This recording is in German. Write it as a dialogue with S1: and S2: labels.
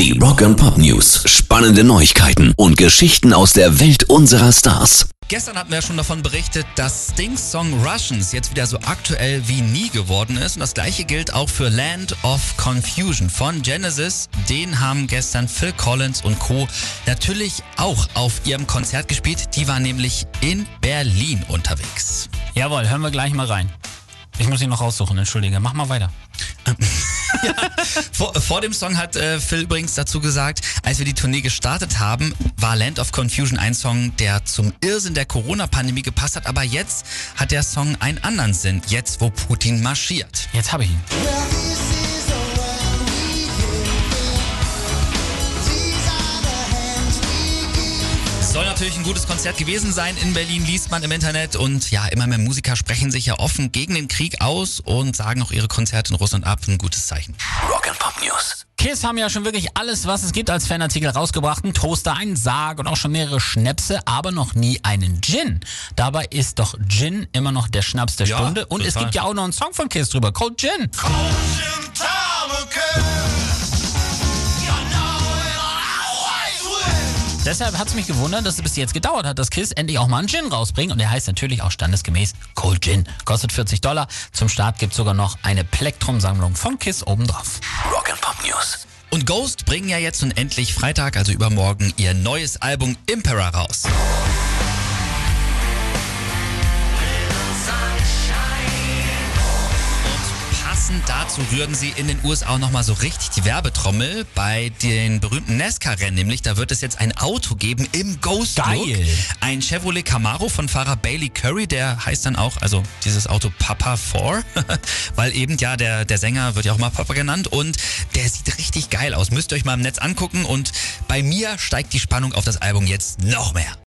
S1: Die Rock and Pop News. Spannende Neuigkeiten und Geschichten aus der Welt unserer Stars.
S2: Gestern hatten wir ja schon davon berichtet, dass Stings Song Russians jetzt wieder so aktuell wie nie geworden ist. Und das gleiche gilt auch für Land of Confusion von Genesis. Den haben gestern Phil Collins und Co. natürlich auch auf ihrem Konzert gespielt. Die waren nämlich in Berlin unterwegs.
S3: Jawohl, hören wir gleich mal rein. Ich muss ihn noch raussuchen, entschuldige. Mach mal weiter.
S2: Vor, vor dem Song hat äh, Phil übrigens dazu gesagt, als wir die Tournee gestartet haben, war Land of Confusion ein Song, der zum Irrsinn der Corona-Pandemie gepasst hat. Aber jetzt hat der Song einen anderen Sinn, jetzt wo Putin marschiert.
S3: Jetzt habe ich ihn.
S2: Natürlich ein gutes Konzert gewesen sein. In Berlin liest man im Internet und ja, immer mehr Musiker sprechen sich ja offen gegen den Krieg aus und sagen auch ihre Konzerte in Russland ab. Ein gutes Zeichen.
S1: Rock and Pop News.
S3: Kiss haben ja schon wirklich alles, was es gibt als Fanartikel rausgebracht. Ein Toaster, einen Sarg und auch schon mehrere Schnäpse, aber noch nie einen Gin. Dabei ist doch Gin immer noch der Schnaps der
S2: Ja,
S3: Stunde. Und es
S2: total.
S3: gibt ja auch noch einen Song von Kiss drüber, Cold Gin. Deshalb hat es mich gewundert, dass es bis jetzt gedauert hat, dass Kiss endlich auch mal einen Gin rausbringt. Und der heißt natürlich auch standesgemäß Cold Gin. Kostet 40 Dollar. Zum Start gibt es sogar noch eine Plektrum-Sammlung von Kiss obendrauf.
S1: Rock and Pop News.
S2: Und Ghost bringen ja jetzt nun endlich Freitag, also übermorgen, ihr neues Album Impera raus. Und Passend dazu rühren sie in den USA auch nochmal so richtig die Werbetrommel bei den berühmten NASCAR-Rennen. Nämlich, da wird es jetzt ein Auto geben im Ghost-Look.
S3: Geil.
S2: Ein Chevrolet Camaro von Fahrer Bailey Curry, der heißt dann auch, also dieses Auto Papa 4, weil eben, ja, der, der Sänger wird ja auch mal Papa genannt und der sieht richtig geil aus. Müsst ihr euch mal im Netz angucken und bei mir steigt die Spannung auf das Album jetzt noch mehr.